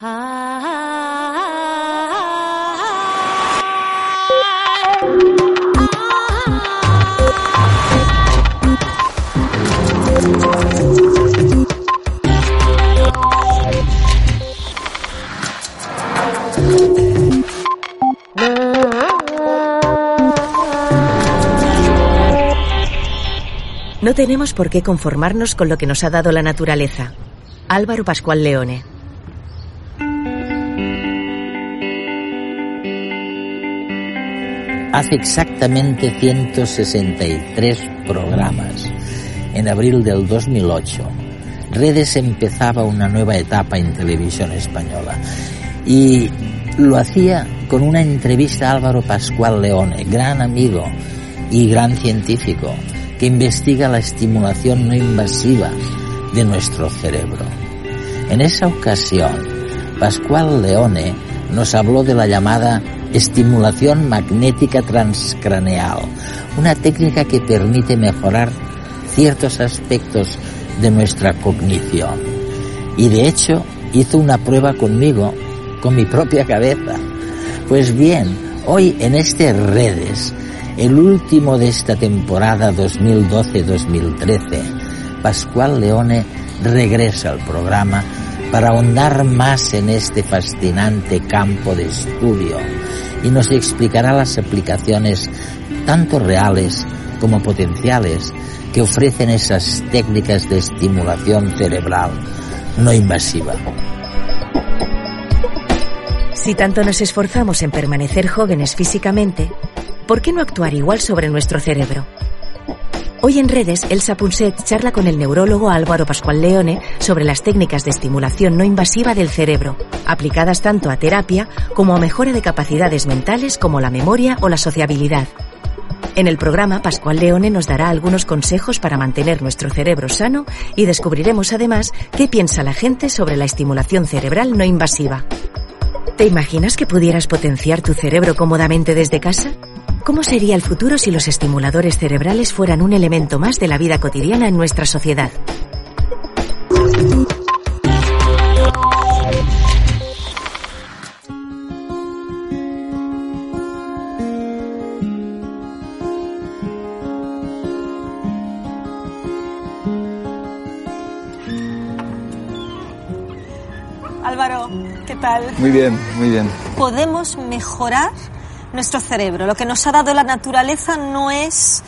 No tenemos por qué conformarnos con lo que nos ha dado la naturaleza. Álvaro Pascual Leone. Hace exactamente 163 programas, en abril del 2008, Redes empezaba una nueva etapa en televisión española y lo hacía con una entrevista a Álvaro Pascual Leone, gran amigo y gran científico, que investiga la estimulación no invasiva de nuestro cerebro. En esa ocasión, Pascual Leone nos habló de la llamada estimulación magnética transcraneal, una técnica que permite mejorar ciertos aspectos de nuestra cognición. Y de hecho, hizo una prueba conmigo, con mi propia cabeza. Pues bien, hoy en este redes, el último de esta temporada 2012-2013, Pascual Leone regresa al programa para ahondar más en este fascinante campo de estudio y nos explicará las aplicaciones tanto reales como potenciales que ofrecen esas técnicas de estimulación cerebral no invasiva. Si tanto nos esforzamos en permanecer jóvenes físicamente, ¿por qué no actuar igual sobre nuestro cerebro? Hoy en redes, Elsa Punset charla con el neurólogo Álvaro Pascual Leone sobre las técnicas de estimulación no invasiva del cerebro, aplicadas tanto a terapia como a mejora de capacidades mentales como la memoria o la sociabilidad. En el programa, Pascual Leone nos dará algunos consejos para mantener nuestro cerebro sano y descubriremos además qué piensa la gente sobre la estimulación cerebral no invasiva. ¿Te imaginas que pudieras potenciar tu cerebro cómodamente desde casa? ¿Cómo sería el futuro si los estimuladores cerebrales fueran un elemento más de la vida cotidiana en nuestra sociedad? Álvaro, ¿qué tal? Muy bien, muy bien. Podemos mejorar nuestro cerebro. Lo que nos ha dado la naturaleza no es,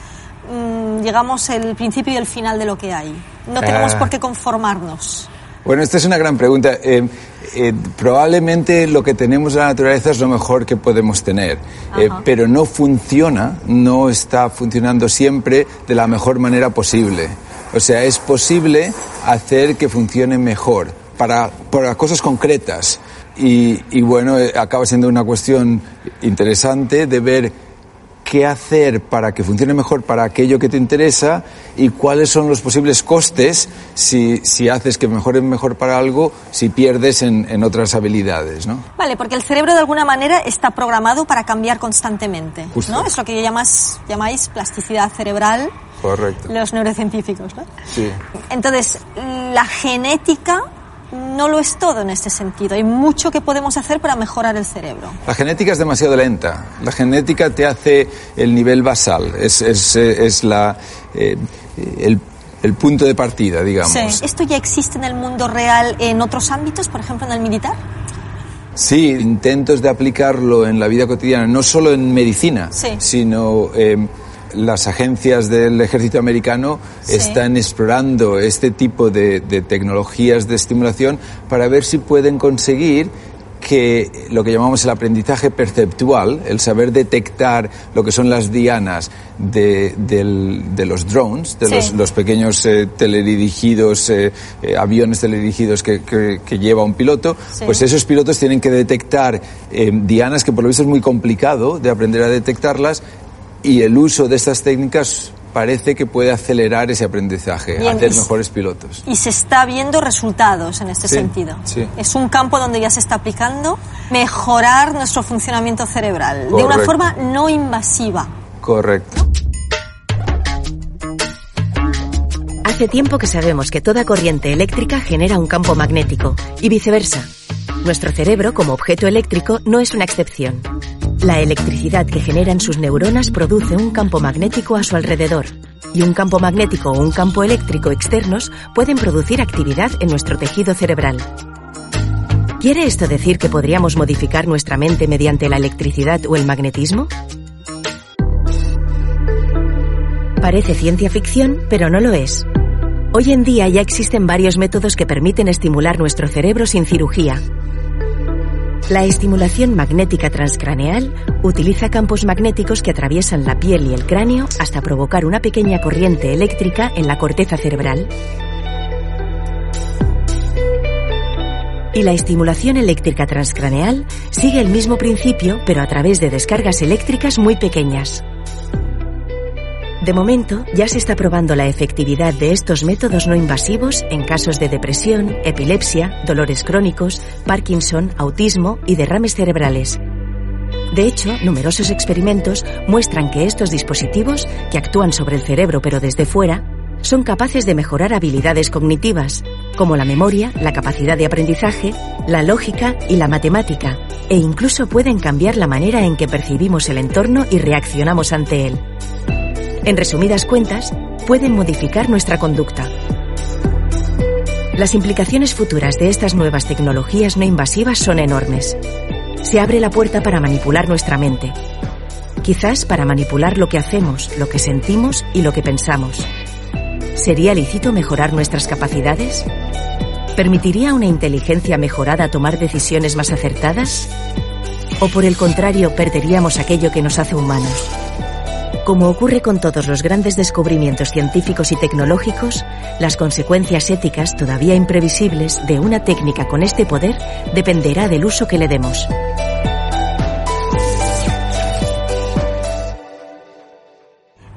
mmm, digamos, el principio y el final de lo que hay. No tenemos Ah. por qué conformarnos. Bueno, esta es una gran pregunta. Eh, eh, probablemente lo que tenemos en la naturaleza es lo mejor que podemos tener, eh, pero no funciona, no está funcionando siempre de la mejor manera posible. O sea, es posible hacer que funcione mejor para, para cosas concretas. Y, y bueno, eh, acaba siendo una cuestión interesante de ver qué hacer para que funcione mejor para aquello que te interesa y cuáles son los posibles costes si, si haces que mejore mejor para algo, si pierdes en, en otras habilidades, ¿no? Vale, porque el cerebro de alguna manera está programado para cambiar constantemente. Justo. ¿no? Es lo que llamas, llamáis plasticidad cerebral Correcto. los neurocientíficos. ¿no? Sí. Entonces, la genética no lo es todo en este sentido. Hay mucho que podemos hacer para mejorar el cerebro. La genética es demasiado lenta. La genética te hace el nivel basal, es, es, eh, es la, eh, el, el punto de partida, digamos. Sí. ¿Esto ya existe en el mundo real en otros ámbitos, por ejemplo en el militar? Sí, intentos de aplicarlo en la vida cotidiana, no solo en medicina, Sí. sino eh, las agencias del ejército americano Sí. están explorando este tipo de, de tecnologías de estimulación para ver si pueden conseguir que lo que llamamos el aprendizaje perceptual, el saber detectar lo que son las dianas de, los drones, de Sí. los, los pequeños eh, teledirigidos, eh, eh, aviones teledirigidos que, que- que lleva un piloto, Sí. pues esos pilotos tienen que detectar dianas que por lo visto es muy complicado de aprender a detectarlas y el uso de estas técnicas parece que puede acelerar ese aprendizaje, Bien, hacer mejores pilotos. Y se está viendo resultados en este Sí, sentido. sí. Es un campo donde ya se está aplicando mejorar nuestro funcionamiento cerebral de una forma no invasiva. Correcto. Hace tiempo que sabemos que toda corriente eléctrica genera un campo magnético y viceversa. Nuestro cerebro, como objeto eléctrico, no es una excepción. La electricidad que generan sus neuronas produce un campo magnético a su alrededor, y un campo magnético o un campo eléctrico externos pueden producir actividad en nuestro tejido cerebral. ¿Quiere esto decir que podríamos modificar nuestra mente mediante la electricidad o el magnetismo? Parece ciencia ficción, pero no lo es. Hoy en día ya existen varios métodos que permiten estimular nuestro cerebro sin cirugía. La estimulación magnética transcraneal utiliza campos magnéticos que atraviesan la piel y el cráneo hasta provocar una pequeña corriente eléctrica en la corteza cerebral. Y la estimulación eléctrica transcraneal sigue el mismo principio, pero a través de descargas eléctricas muy pequeñas. De momento, ya se está probando la efectividad de estos métodos no invasivos en casos de depresión, epilepsia, dolores crónicos, Parkinson, autismo y derrames cerebrales. De hecho, numerosos experimentos muestran que estos dispositivos, que actúan sobre el cerebro pero desde fuera, son capaces de mejorar habilidades cognitivas, como la memoria, la capacidad de aprendizaje, la lógica y la matemática, e incluso pueden cambiar la manera en que percibimos el entorno y reaccionamos ante él. En resumidas cuentas, pueden modificar nuestra conducta. Las implicaciones futuras de estas nuevas tecnologías no invasivas son enormes. Se abre la puerta para manipular nuestra mente. Quizás para manipular lo que hacemos, lo que sentimos y lo que pensamos. ¿Sería lícito mejorar nuestras capacidades? ¿Permitiría una inteligencia mejorada tomar decisiones más acertadas? ¿O por el contrario perderíamos aquello que nos hace humanos? Como ocurre con todos los grandes descubrimientos científicos y tecnológicos, las consecuencias éticas todavía imprevisibles de una técnica con este poder dependerá del uso que le demos.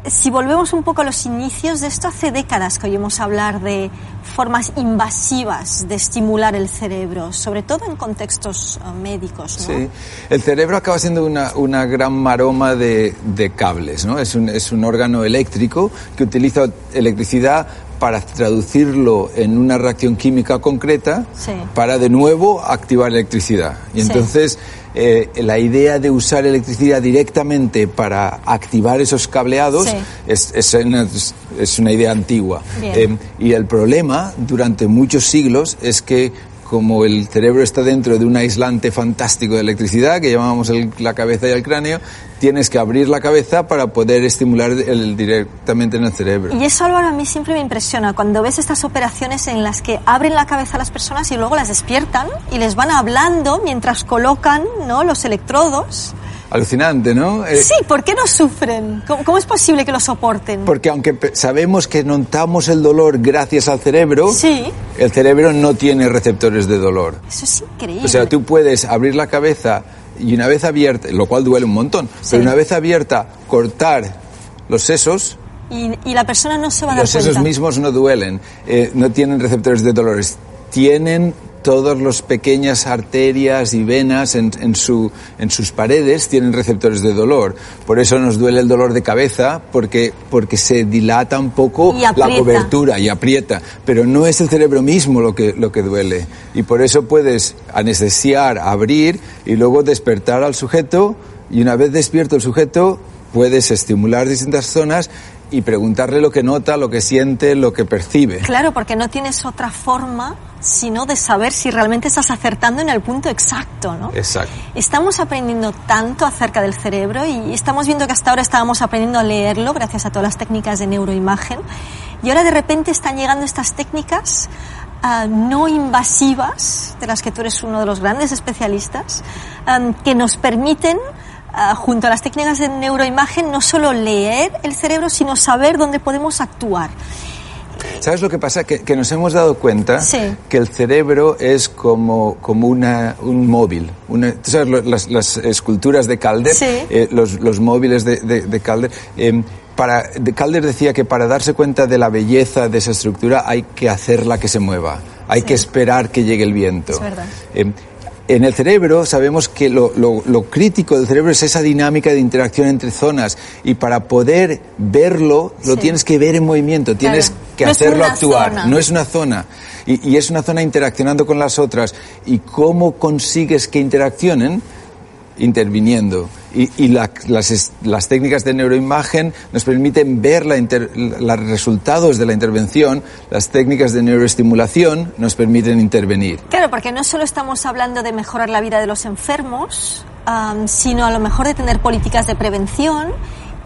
Si volvemos un poco a los inicios de esto, hace décadas que oímos hablar de formas invasivas de estimular el cerebro, sobre todo en contextos uh, médicos. ¿no? Sí, el cerebro acaba siendo una, una gran maroma de, de cables, ¿no? Es un, es un órgano eléctrico que utiliza electricidad para traducirlo en una reacción química concreta Sí. para de nuevo activar electricidad. Y Sí. Eh, la idea de usar electricidad directamente para activar esos cableados Sí. es, es una, es una idea antigua. Eh, y el problema durante muchos siglos es que como el cerebro está dentro de un aislante fantástico de electricidad, que llamamos el- la cabeza y el cráneo, tienes que abrir la cabeza para poder estimular directamente en el cerebro. Y eso Álvaro a mí siempre me impresiona cuando ves estas operaciones en las que abren la cabeza a las personas y luego las despiertan y les van hablando mientras colocan ¿no? los electrodos. Alucinante, ¿no? Eh, Sí, ¿por qué no sufren? ¿Cómo, cómo es posible que lo soporten? Porque aunque sabemos que notamos el dolor gracias al cerebro, Sí. el cerebro no tiene receptores de dolor. Eso es increíble. O sea, tú puedes abrir la cabeza y una vez abierta, lo cual duele un montón, Sí. pero una vez abierta, cortar los sesos, y, y la persona no se va a dar los sesos cuenta. mismos no duelen, eh, no tienen receptores de dolores, tienen todas las pequeñas arterias y venas en, en su, en sus paredes tienen receptores de dolor. Por eso nos duele el dolor de cabeza, porque, porque se dilata un poco la cobertura y aprieta. Pero no es el cerebro mismo lo que, lo que duele. Y por eso puedes anestesiar, abrir y luego despertar al sujeto. Y una vez despierto el sujeto, puedes estimular distintas zonas y preguntarle lo que nota, lo que siente, lo que percibe. Claro, porque no tienes otra forma sino de saber si realmente estás acertando en el punto exacto, ¿no? Exacto. Estamos aprendiendo tanto acerca del cerebro y estamos viendo que hasta ahora estábamos aprendiendo a leerlo gracias a todas las técnicas de neuroimagen y ahora de repente están llegando estas técnicas ah, no invasivas, de las que tú eres uno de los grandes especialistas, am, que nos permiten ah, junto a las técnicas de neuroimagen no solo leer el cerebro, sino saber dónde podemos actuar. ¿Sabes lo que pasa? Que, que nos hemos dado cuenta Sí. que el cerebro es como, como una, un móvil. Una, ¿Tú sabes lo- las, las esculturas de Calder? Sí. Eh, los, los móviles de, de, de Calder. Eh, para, de Calder decía que para darse cuenta de la belleza de esa estructura hay que hacerla que se mueva. Hay Sí. que esperar que llegue el viento. Es verdad. Eh, en el cerebro sabemos que lo, crítico del cerebro es esa dinámica de interacción entre zonas y para poder verlo lo tienes que ver en movimiento, tienes que hacerlo actuar, no es una zona. Y, y, es una zona interaccionando con las otras. ¿Y cómo consigues que interaccionen? Interviniendo. Y, las, las, técnicas de neuroimagen nos permiten ver los resultados de la intervención, las técnicas de neuroestimulación nos permiten intervenir. Claro, porque no solo estamos hablando de mejorar la vida de los enfermos, sino a lo mejor de tener políticas de prevención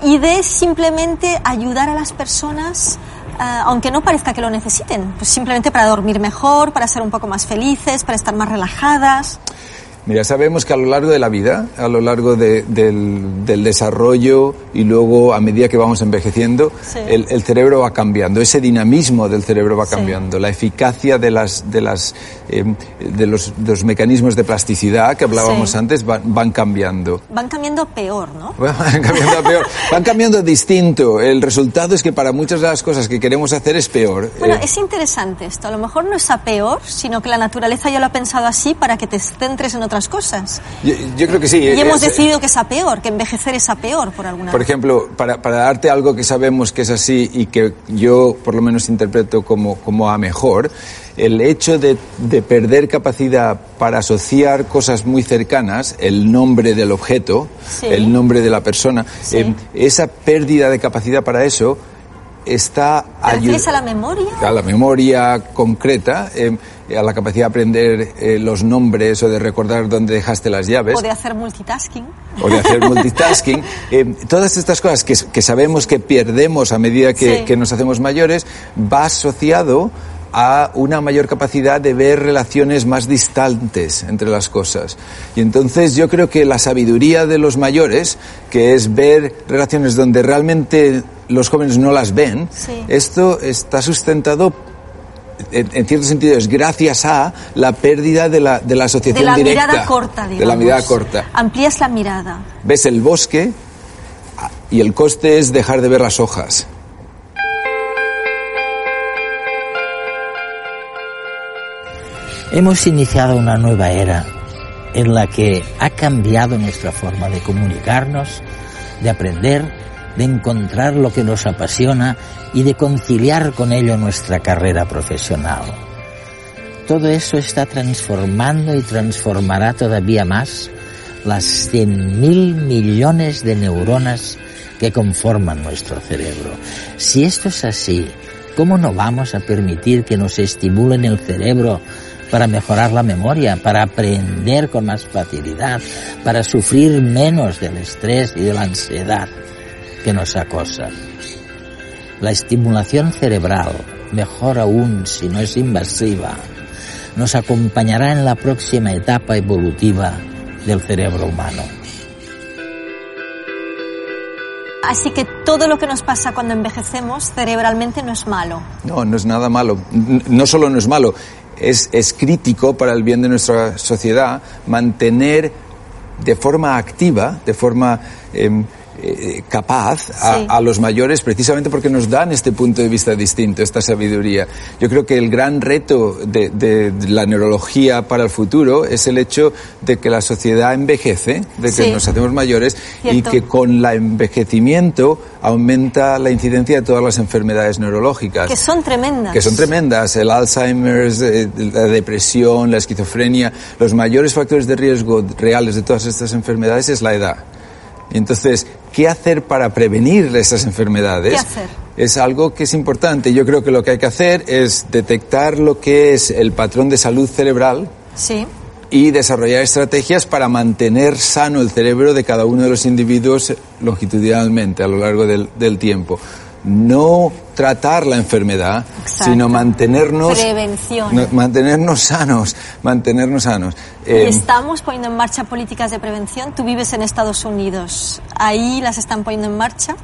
y de simplemente ayudar a las personas aunque no parezca que lo necesiten, pues simplemente para dormir mejor, para ser un poco más felices, para estar más relajadas. Mira, sabemos que a lo largo de la vida, a lo largo del, desarrollo y luego a medida que vamos envejeciendo, el, cerebro va cambiando, ese dinamismo del cerebro va cambiando, la eficacia de, las, de, las, eh, de, los, mecanismos de plasticidad que hablábamos antes van, cambiando. Van cambiando peor, ¿no? Van cambiando peor, van cambiando distinto. El resultado es que para muchas de las cosas que queremos hacer es peor. Bueno, eh, es interesante esto. A lo mejor no es a peor, sino que la naturaleza ya lo ha pensado así para que te centres en otra cosas. Yo, creo que sí. Y hemos decidido que es a peor, que envejecer es a peor por alguna Por ejemplo, para, para, darte algo que sabemos que es así y que yo por lo menos interpreto como, como a mejor, el hecho de, de, perder capacidad para asociar cosas muy cercanas, el nombre del objeto, el nombre de la persona, eh, esa pérdida de capacidad para eso está ayudando a la memoria? A la memoria concreta. Eh, a la capacidad de aprender eh, los nombres o de recordar dónde dejaste las llaves. O de hacer multitasking. O de hacer multitasking. Eh, todas estas cosas que, sabemos que perdemos a medida que, que nos hacemos mayores, va asociado a una mayor capacidad de ver relaciones más distantes entre las cosas. Y entonces yo creo que la sabiduría de los mayores, que es ver relaciones donde realmente los jóvenes no las ven, esto está sustentado en, cierto sentido es gracias a la pérdida de la, de la asociación de la directa. Mirada corta, digamos. De la mirada corta. Amplías la mirada. Ves el bosque y el coste es dejar de ver las hojas. Hemos iniciado una nueva era en la que ha cambiado nuestra forma de comunicarnos, de aprender, de encontrar lo que nos apasiona y de conciliar con ello nuestra carrera profesional. Todo eso está transformando y transformará todavía más las 100.000 millones de neuronas que conforman nuestro cerebro. Si esto es así, ¿cómo no vamos a permitir que nos estimulen el cerebro para mejorar la memoria, para aprender con más facilidad, para sufrir menos del estrés y de la ansiedad que nos acosan? La estimulación cerebral, mejor aún si no es invasiva, nos acompañará en la próxima etapa evolutiva del cerebro humano. Así que todo lo que nos pasa cuando envejecemos cerebralmente no es malo. No, no es nada malo. No solo no es malo, es, es crítico para el bien de nuestra sociedad mantener de forma activa, de forma em, eh, capaz a, los mayores precisamente porque nos dan este punto de vista distinto, esta sabiduría. Yo creo que el gran reto de, la neurología para el futuro es el hecho de que la sociedad envejece, de que nos hacemos mayores y que con el envejecimiento aumenta la incidencia de todas las enfermedades neurológicas. Que son tremendas. Que son tremendas. El Alzheimer, eh, la depresión, la esquizofrenia. Los mayores factores de riesgo reales de todas estas enfermedades es la edad. Entonces, ¿qué hacer para prevenir esas enfermedades? ¿Qué hacer? Es algo que es importante. Yo creo que lo que hay que hacer es detectar lo que es el patrón de salud cerebral. Sí. Y desarrollar estrategias para mantener sano el cerebro de cada uno de los individuos longitudinalmente a lo largo del, del tiempo no tratar la enfermedad, sino mantenernos mantenernos sanos, mantenernos sanos. Eh, estamos poniendo en marcha políticas de prevención. Tú vives en Estados Unidos, ahí las están poniendo en marcha.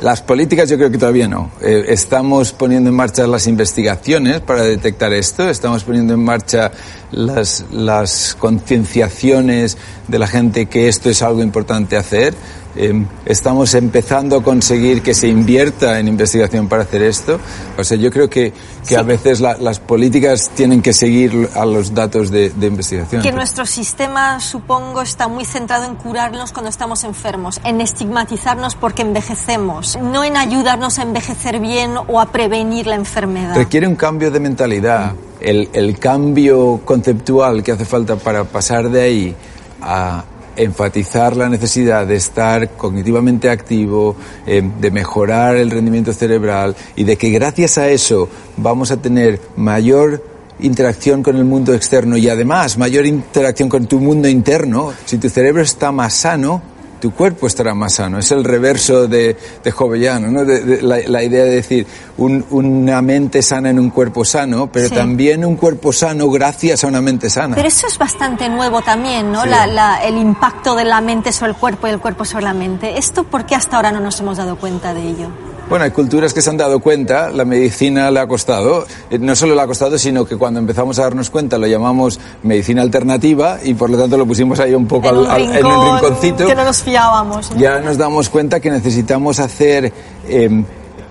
Las políticas yo creo que todavía no. Eh, estamos poniendo en marcha las investigaciones para detectar esto, estamos poniendo en marcha las, las concienciaciones de la gente que esto es algo importante hacer em, estamos empezando a conseguir que se invierta en investigación para hacer esto. O sea, yo creo que, que a veces las políticas tienen que seguir a los datos de, de, investigación. Que nuestro sistema, supongo, está muy centrado en curarnos cuando estamos enfermos, en estigmatizarnos porque envejecemos, no en ayudarnos a envejecer bien o a prevenir la enfermedad. Requiere un cambio de mentalidad. El, el cambio conceptual que hace falta para pasar de ahí a enfatizar la necesidad de estar cognitivamente activo, eh, de mejorar el rendimiento cerebral y de que gracias a eso vamos a tener mayor interacción con el mundo externo y además mayor interacción con tu mundo interno. Si tu cerebro está más sano, tu cuerpo estará más sano. Es el reverso de, de Jovellano, ¿no? De, la, idea de decir una mente sana en un cuerpo sano, pero también un cuerpo sano gracias a una mente sana. Pero eso es bastante nuevo también, ¿no? el impacto de la mente sobre el cuerpo y el cuerpo sobre la mente. ¿Esto por qué hasta ahora no nos hemos dado cuenta de ello? Bueno, hay culturas que se han dado cuenta, la medicina le ha costado, eh, no solo le ha costado, sino que cuando empezamos a darnos cuenta lo llamamos medicina alternativa y por lo tanto lo pusimos ahí un poco en un, al, en un rinconcito. Que no nos fiábamos. Ya nos damos cuenta que necesitamos hacer em,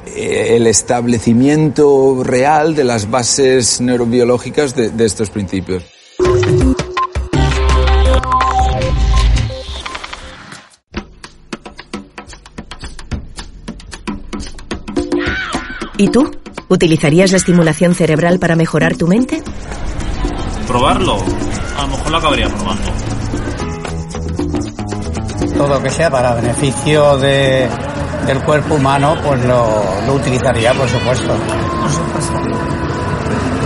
eh, el establecimiento real de las bases neurobiológicas de, de estos principios. ¿Y tú? ¿Utilizarías la estimulación cerebral para mejorar tu mente? ¿Probarlo? A lo mejor lo acabaría probando. Todo lo que sea para beneficio de, del cuerpo humano, pues lo, lo utilizaría, por supuesto. Por supuesto.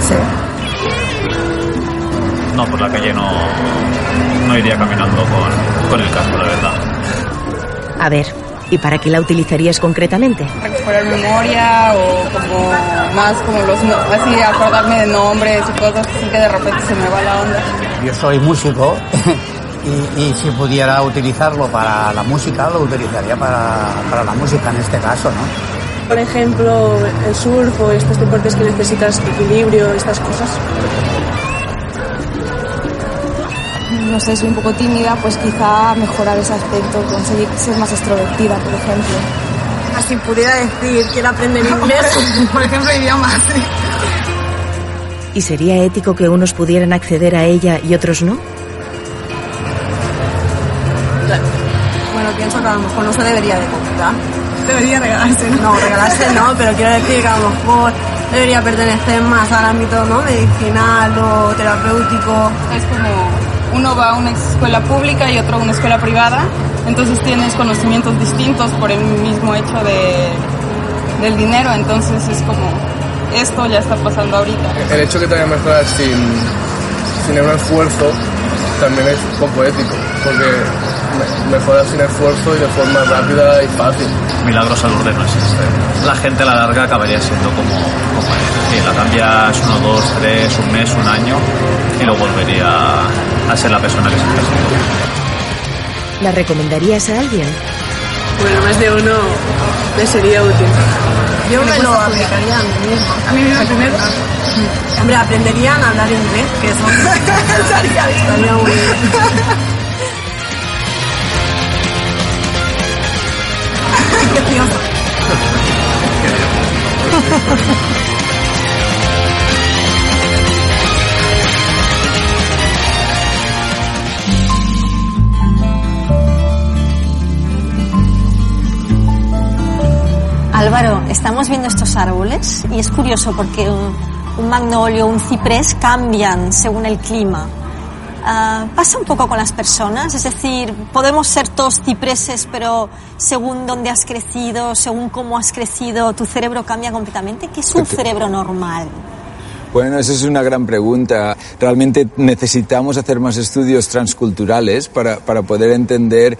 Sí. No, por la calle no, no iría caminando con, con el casco, la verdad. A ver, ¿Y para qué la utilizarías concretamente? Recuperar memoria o como más como los así acordarme de nombres y cosas así que de repente se me va la onda. Yo soy músico y, y si pudiera utilizarlo para la música lo utilizaría para, para la música en este caso, ¿no? Por ejemplo, el surf o estos deportes que necesitas equilibrio, estas cosas. no sé, soy un poco tímida, pues quizá mejorar ese aspecto, conseguir ser más extrovertida, por ejemplo. Si pudiera decir, quiero aprender inglés, por ejemplo, idiomas. ¿Y sería ético que unos pudieran acceder a ella y otros no? Bueno, pienso que a lo mejor no se debería de comprar. Debería regalarse, ¿no? No, regalarse no, pero quiero decir que a lo mejor debería pertenecer más al ámbito ¿no? medicinal o terapéutico. Es como uno va a una escuela pública y otro a una escuela privada, entonces tienes conocimientos distintos por el mismo hecho de, del dinero, entonces es como, esto ya está pasando ahorita. El hecho que te vaya a mejorar sin, sin un esfuerzo también es poco ético, porque mejorar sin esfuerzo y de forma rápida y fácil. Milagros al orden no existe. La gente a la larga acabaría siendo como, como la cambias uno, dos, tres, un mes, un año y luego volvería a ser la persona que siempre ha sido. ¿La recomendarías a alguien? Bueno, más de uno le sería útil. Yo me lo aplicaría a mí mismo. A mí mismo primero. Hombre, aprenderían a hablar inglés, que eso estaría bien. Estaría muy bien. Álvaro, estamos viendo estos árboles y es curioso porque un, un magnolio, un ciprés cambian según el clima. Uh, pasa un poco con las personas, es decir, podemos ser todos cipreses, pero según dónde has crecido, según cómo has crecido, tu cerebro cambia completamente. ¿Qué es un cerebro normal? Bueno, esa es una gran pregunta. Realmente necesitamos hacer más estudios transculturales para, para poder entender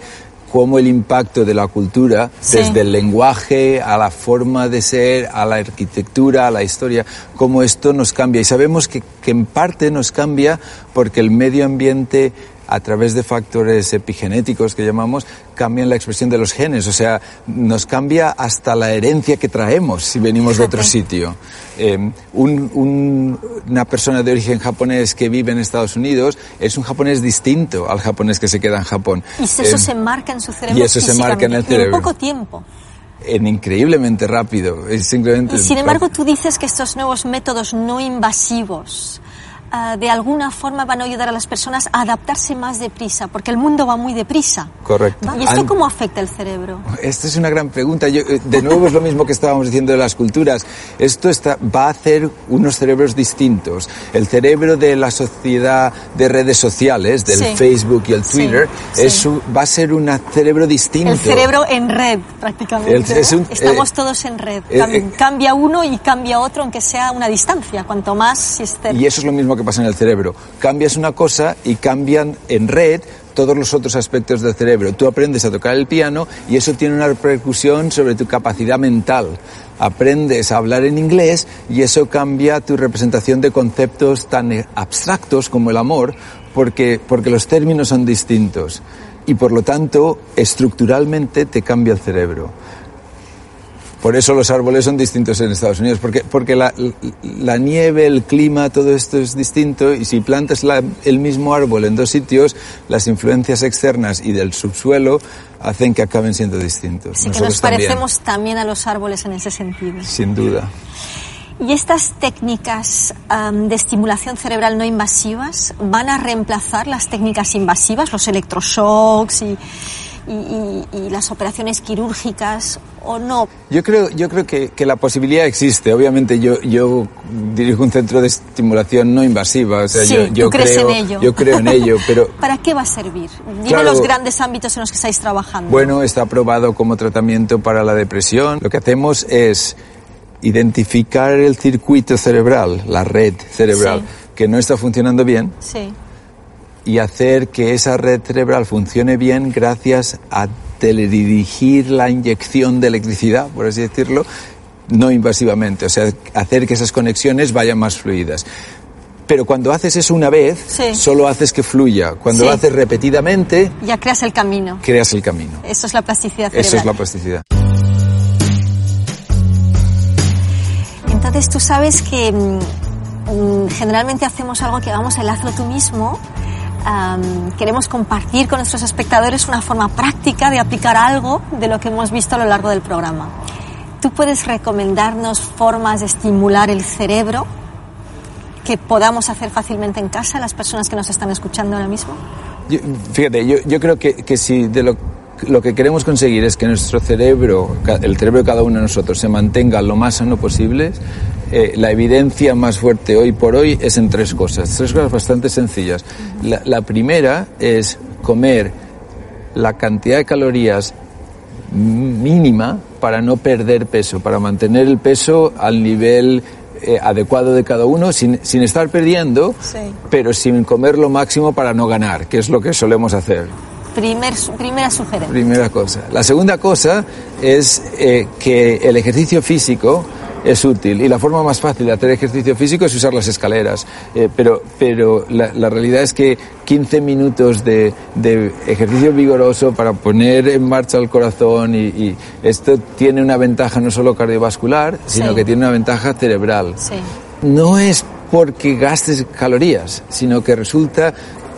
cómo el impacto de la cultura, sí. desde el lenguaje a la forma de ser, a la arquitectura, a la historia, cómo esto nos cambia. Y sabemos que, que en parte nos cambia porque el medio ambiente a través de factores epigenéticos que llamamos, cambian la expresión de los genes. O sea, nos cambia hasta la herencia que traemos si venimos de otro sitio. Eh, una persona de origen japonés que vive en Estados Unidos es un japonés distinto al japonés que se queda en Japón. Y eso eh, se marca en su cerebro. Y eso se marca en el cerebro. En poco tiempo en increíblemente rápido. Es simplemente y sin embargo, tú dices que estos nuevos métodos no invasivos Ah, de alguna forma van a ayudar a las personas a adaptarse más deprisa, porque el mundo va muy deprisa. Correcto. ¿Y esto cómo afecta el cerebro? Esta es una gran pregunta. Yo, eh, de nuevo es lo mismo que estábamos diciendo de las culturas. Esto está, va a hacer unos cerebros distintos. El cerebro de la sociedad de redes sociales, del Facebook y el Twitter, va a ser un cerebro distinto. El cerebro en red, prácticamente. Estamos eh, todos en red. Eh, cambia uno y cambia otro, aunque sea una distancia. Cuanto más, si es Y eso es lo mismo que pasa en el cerebro. Cambias una cosa y cambian en red todos los otros aspectos del cerebro. Tú aprendes a tocar el piano y eso tiene una repercusión sobre tu capacidad mental. Aprendes a hablar en inglés y eso cambia tu representación de conceptos tan abstractos como el amor porque, porque los términos son distintos y por lo tanto estructuralmente te cambia el cerebro. Por eso los árboles son distintos en Estados Unidos, porque, porque la, la nieve, el clima, todo esto es distinto y si plantas el mismo árbol en dos sitios, las influencias externas y del subsuelo hacen que acaben siendo distintos. Sí, que nos parecemos también. a los árboles en ese sentido. Sin duda. ¿Y estas técnicas de estimulación cerebral no invasivas van a reemplazar las técnicas invasivas, los electroshocks y, y, las operaciones quirúrgicas o no? Yo creo, yo creo que, que, la posibilidad existe. Obviamente yo, yo dirijo un centro de estimulación no invasiva. O sea, yo, yo creo, en ello. Yo creo en ello, pero... ¿Para qué va a servir? Dime los grandes ámbitos en los que estáis trabajando. Bueno, está aprobado como tratamiento para la depresión. Lo que hacemos es identificar el circuito cerebral, la red cerebral, que no está funcionando bien. Sí y hacer que esa red cerebral funcione bien gracias a teledirigir la inyección de electricidad, por así decirlo, no invasivamente, o sea, hacer que esas conexiones vayan más fluidas. Pero cuando haces eso una vez, solo haces que fluya. Cuando lo haces repetidamente... Ya creas el camino. Creas el camino. Eso es la plasticidad cerebral. Eso es la plasticidad. Entonces tú sabes que mm, mm, generalmente hacemos algo que vamos al hazlo tú mismo queremos compartir con nuestros espectadores una forma práctica de aplicar algo de lo que hemos visto a lo largo del programa. ¿Tú puedes recomendarnos formas de estimular el cerebro que podamos hacer fácilmente en casa las personas que nos están escuchando ahora mismo? fíjate, yo, yo creo que, que si de lo lo que queremos conseguir es que nuestro cerebro, el cerebro de cada uno de nosotros, se mantenga lo más sano posible, eh, la evidencia más fuerte hoy por hoy es en tres cosas, tres cosas bastante sencillas. La, primera es comer la cantidad de calorías mínima para no perder peso, para mantener el peso al nivel eh, adecuado de cada uno sin, sin estar perdiendo, pero sin comer lo máximo para no ganar, que es lo que solemos hacer. Primer, primera sugerencia. Primera cosa. La segunda cosa es eh, que el ejercicio físico es útil y la forma más fácil de hacer ejercicio físico es usar las escaleras. Eh, pero pero la, la, realidad es que 15 minutos de, de, ejercicio vigoroso para poner en marcha el corazón y, y esto tiene una ventaja no solo cardiovascular, sino que tiene una ventaja cerebral. Sí. No es porque gastes calorías, sino que resulta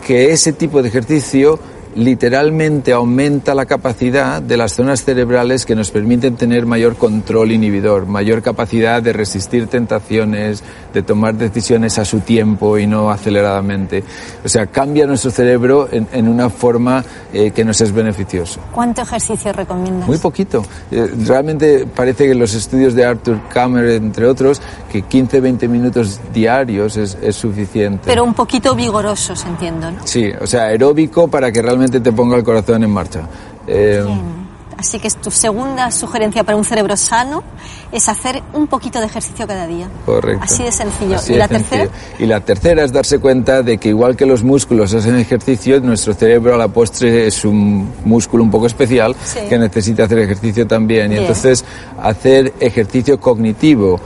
que ese tipo de ejercicio literalmente aumenta la capacidad de las zonas cerebrales que nos permiten tener mayor control inhibidor, mayor capacidad de resistir tentaciones, de tomar decisiones a su tiempo y no aceleradamente. O sea, cambia nuestro cerebro en, una forma eh, que nos es beneficioso. ¿Cuánto ejercicio recomiendas? Muy poquito. Eh, realmente parece que los estudios de Arthur Kammer, entre otros, que 15-20 minutos diarios es, es suficiente. Pero un poquito vigorosos, entiendo, ¿no? Sí, o sea, aeróbico para que realmente te ponga el corazón en marcha. Eh, Así que tu segunda sugerencia para un cerebro sano es hacer un poquito de ejercicio cada día. Correcto. Así de sencillo. ¿Y la tercera? Y la tercera es darse cuenta de que igual que los músculos hacen ejercicio, nuestro cerebro a la postre es un músculo un poco especial que necesita hacer ejercicio también. Y entonces hacer ejercicio cognitivo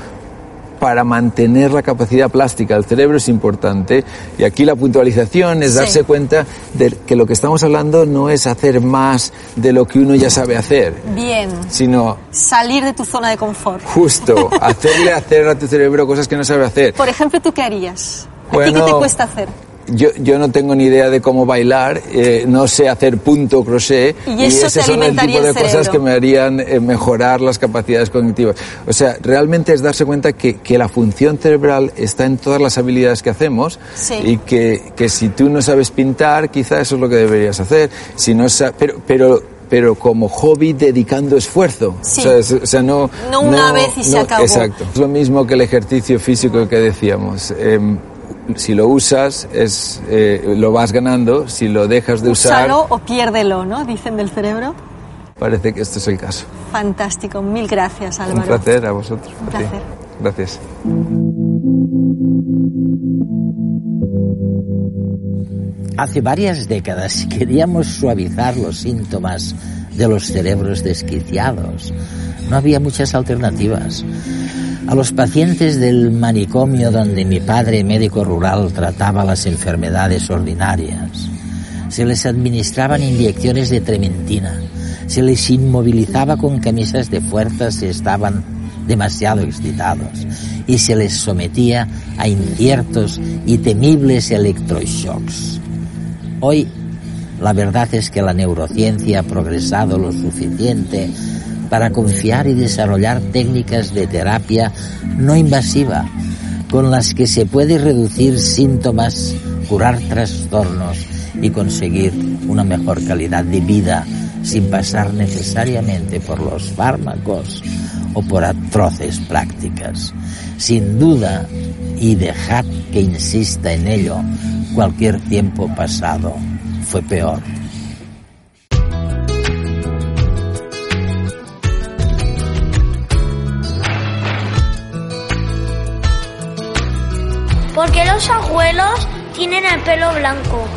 para mantener la capacidad plástica del cerebro es importante. Y aquí la puntualización es Sí. darse cuenta de que lo que estamos hablando no es hacer más de lo que uno ya sabe hacer, Bien. sino Salir de tu zona de confort. justo hacerle hacer a tu cerebro cosas que no sabe hacer. Por ejemplo, ¿tú qué harías? ¿A ti Bueno, qué te cuesta hacer? Yo, yo no tengo ni idea de cómo bailar, eh, no sé hacer punto crochet Y eso ese son el tipo de el cosas que me harían eh, mejorar las capacidades cognitivas. O sea, realmente es darse cuenta que, que la función cerebral está en todas las habilidades que hacemos Sí. y que, que si tú no sabes pintar, quizá eso es lo que deberías hacer. Si no pero, pero pero como hobby dedicando esfuerzo. Sí. O sea, es- o sea, no, No una vez y se acabó. Exacto. Es lo mismo que el ejercicio físico que decíamos. Em, si lo usas, es, eh, lo vas ganando. Si lo dejas de usar, Úsalo o piérdelo, ¿no? Dicen del cerebro. parece que este es el caso. Fantástico. Mil gracias, Álvaro. Un placer a vosotros. Un a ti. placer. Gracias. Hace varias décadas queríamos suavizar los síntomas de los cerebros desquiciados. No había muchas alternativas. A los pacientes del manicomio donde mi padre, médico rural, trataba las enfermedades ordinarias, se les administraban inyecciones de trementina, se les inmovilizaba con camisas de fuerza si estaban demasiado excitados y se les sometía a inciertos y temibles electroshocks. Hoy la verdad es que la neurociencia ha progresado lo suficiente para confiar y desarrollar técnicas de terapia no invasiva con las que se puede reducir síntomas, curar trastornos y conseguir una mejor calidad de vida sin pasar necesariamente por los fármacos o por atroces prácticas. Sin duda, y dejad que insista en ello, cualquier tiempo pasado fue peor. Los abuelos tienen el pelo blanco?